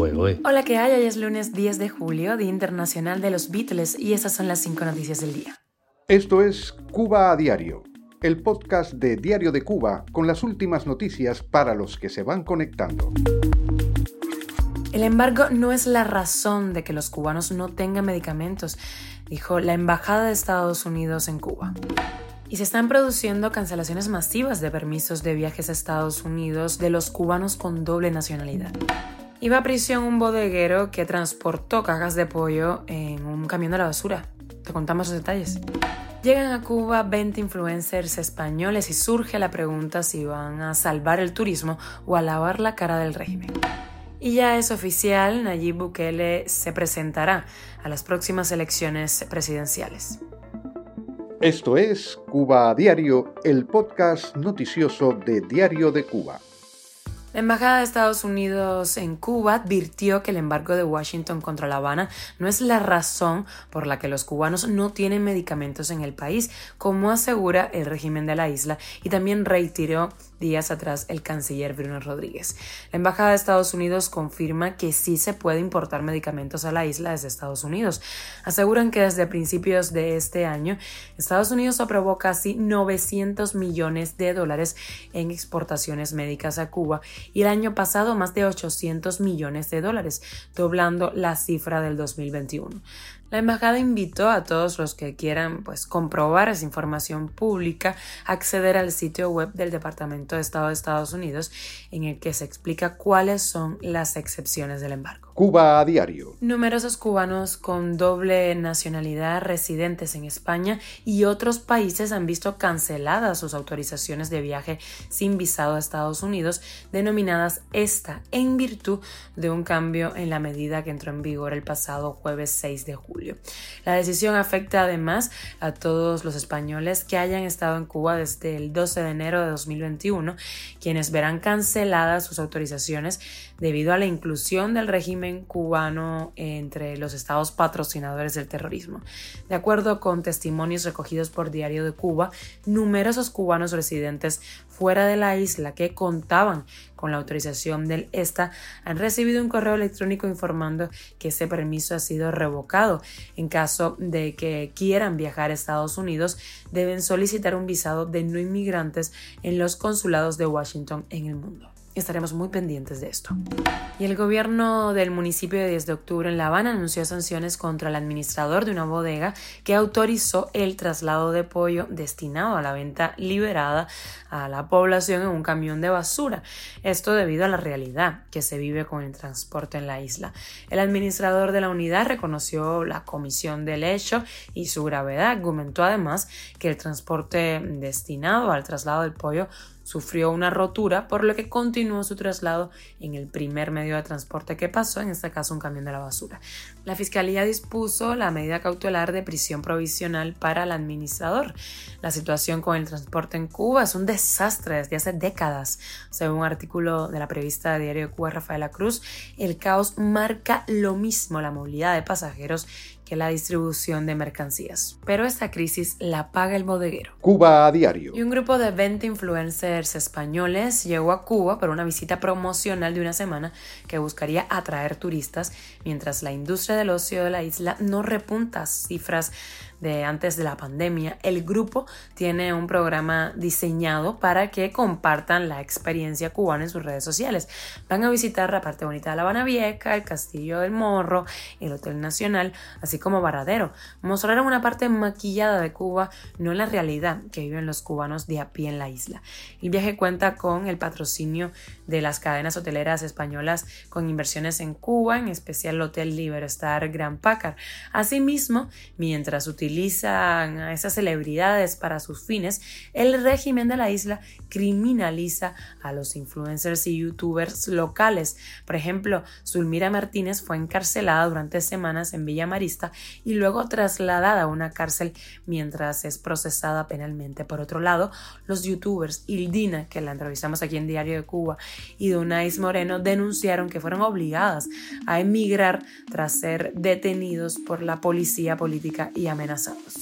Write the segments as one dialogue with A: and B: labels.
A: fuego, ¿eh?
B: Hola, ¿qué hay? Hoy es lunes 10 de julio, Día Internacional de los Beatles, y estas son las cinco noticias del día.
C: Esto es Cuba a Diario, el podcast de Diario de Cuba con las últimas noticias para los que se van conectando.
B: El embargo no es la razón de que los cubanos no tengan medicamentos, dijo la Embajada de Estados Unidos en Cuba. Y se están produciendo cancelaciones masivas de permisos de viajes a Estados Unidos de los cubanos con doble nacionalidad. Iba a prisión un bodeguero que transportó cajas de pollo en un camión de la basura. Te contamos los detalles. Llegan a Cuba 20 influencers españoles y surge la pregunta si van a salvar el turismo o a lavar la cara del régimen. Y ya es oficial, Nayib Bukele se presentará a las próximas elecciones presidenciales.
C: Esto es Cuba a Diario, el podcast noticioso de Diario de Cuba.
B: La Embajada de Estados Unidos en Cuba advirtió que el embargo de Washington contra La Habana no es la razón por la que los cubanos no tienen medicamentos en el país, como asegura el régimen de la isla, y también reiteró días atrás el canciller Bruno Rodríguez. La Embajada de Estados Unidos confirma que sí se puede importar medicamentos a la isla desde Estados Unidos. Aseguran que desde principios de este año, Estados Unidos aprobó casi 900 millones de dólares en exportaciones médicas a Cuba y el año pasado más de 800 millones de dólares, doblando la cifra del 2021. La embajada invitó a todos los que quieran pues, comprobar esa información pública a acceder al sitio web del Departamento de Estado de Estados Unidos en el que se explica cuáles son las excepciones del embargo.
C: Cuba a diario.
B: Numerosos cubanos con doble nacionalidad residentes en España y otros países han visto canceladas sus autorizaciones de viaje sin visado a Estados Unidos, denominadas ESTA, en virtud de un cambio en la medida que entró en vigor el pasado jueves 6 de julio. La decisión afecta además a todos los españoles que hayan estado en Cuba desde el 12 de enero de 2021, quienes verán canceladas sus autorizaciones debido a la inclusión del régimen cubano entre los estados patrocinadores del terrorismo. De acuerdo con testimonios recogidos por Diario de Cuba, numerosos cubanos residentes fuera de la isla que contaban con la autorización del ESTA han recibido un correo electrónico informando que ese permiso ha sido revocado. En caso de que quieran viajar a Estados Unidos, deben solicitar un visado de no inmigrantes en los consulados de Washington en el mundo. Estaremos muy pendientes de esto. Y el gobierno del municipio de 10 de octubre en La Habana anunció sanciones contra el administrador de una bodega que autorizó el traslado de pollo destinado a la venta liberada a la población en un camión de basura. Esto debido a la realidad que se vive con el transporte en la isla. El administrador de la unidad reconoció la comisión del hecho y su gravedad. Argumentó además que el transporte destinado al traslado del pollo sufrió una rotura, por lo que continuó su traslado en el primer medio de transporte que pasó, en este caso un camión de la basura. La fiscalía dispuso la medida cautelar de prisión provisional para el administrador. La situación con el transporte en Cuba es un desastre desde hace décadas. Según un artículo de la prevista de Diario de Cuba Rafaela Cruz, el caos marca lo mismo la movilidad de pasajeros la distribución de mercancías. Pero esta crisis la paga el bodeguero.
C: Cuba a diario.
B: Y un grupo de 20 influencers españoles llegó a Cuba para una visita promocional de una semana que buscaría atraer turistas mientras la industria del ocio de la isla no repunta cifras de antes de la pandemia, el grupo tiene un programa diseñado para que compartan la experiencia cubana en sus redes sociales. Van a visitar la parte bonita de La Habana Vieja, el Castillo del Morro, el Hotel Nacional, así como Varadero. Mostrarán una parte maquillada de Cuba, no la realidad que viven los cubanos de a pie en la isla. El viaje cuenta con el patrocinio de las cadenas hoteleras españolas con inversiones en Cuba, en especial el Hotel Liberstar Gran Pacar. Asimismo, mientras utilizan utilizan a esas celebridades para sus fines, el régimen de la isla criminaliza a los influencers y youtubers locales. Por ejemplo, Zulmira Martínez fue encarcelada durante semanas en Villa Marista y luego trasladada a una cárcel mientras es procesada penalmente. Por otro lado, los youtubers Ildina, que la entrevistamos aquí en Diario de Cuba, y Donais Moreno denunciaron que fueron obligadas a emigrar tras ser detenidos por la policía política y amenazadas amenazados.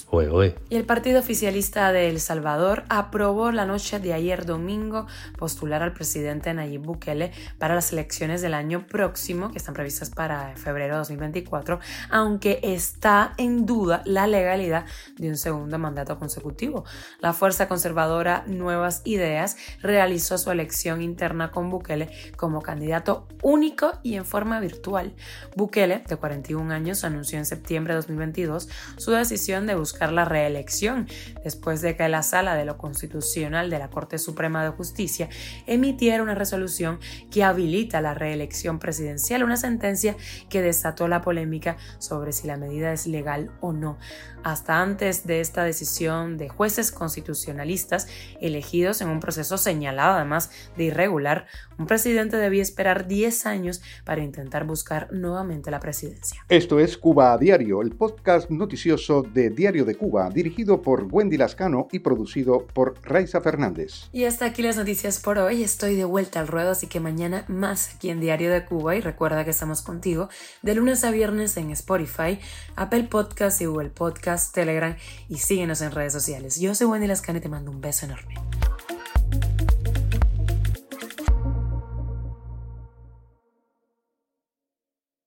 A: Y
B: el partido oficialista de El Salvador aprobó la noche de ayer domingo postular al presidente Nayib Bukele para las elecciones del año próximo, que están previstas para febrero de 2024, aunque está en duda la legalidad de un segundo mandato consecutivo. La fuerza conservadora Nuevas Ideas realizó su elección interna con Bukele como candidato único y en forma virtual. Bukele, de 41 años, anunció en septiembre de 2022 su decisión de buscar la reelección después de que la Sala de lo Constitucional de la Corte Suprema de Justicia emitiera una resolución que habilita la reelección presidencial, una sentencia que desató la polémica sobre si la medida es legal o no. Hasta antes de esta decisión de jueces constitucionalistas elegidos en un proceso señalado además de irregular, un presidente debía esperar 10 años para intentar buscar nuevamente la presidencia.
C: Esto es Cuba a Diario, el podcast noticioso de Diario de Cuba, dirigido por Wendy Lascano y producido por Raiza Fernández.
B: Y hasta aquí las noticias por hoy. Estoy de vuelta al ruedo, así que mañana más aquí en Diario de Cuba. Y recuerda que estamos contigo de lunes a viernes en Spotify, Apple Podcast y Google Podcast, Telegram y síguenos en redes sociales. Yo soy Wendy Lascano y te mando un beso enorme.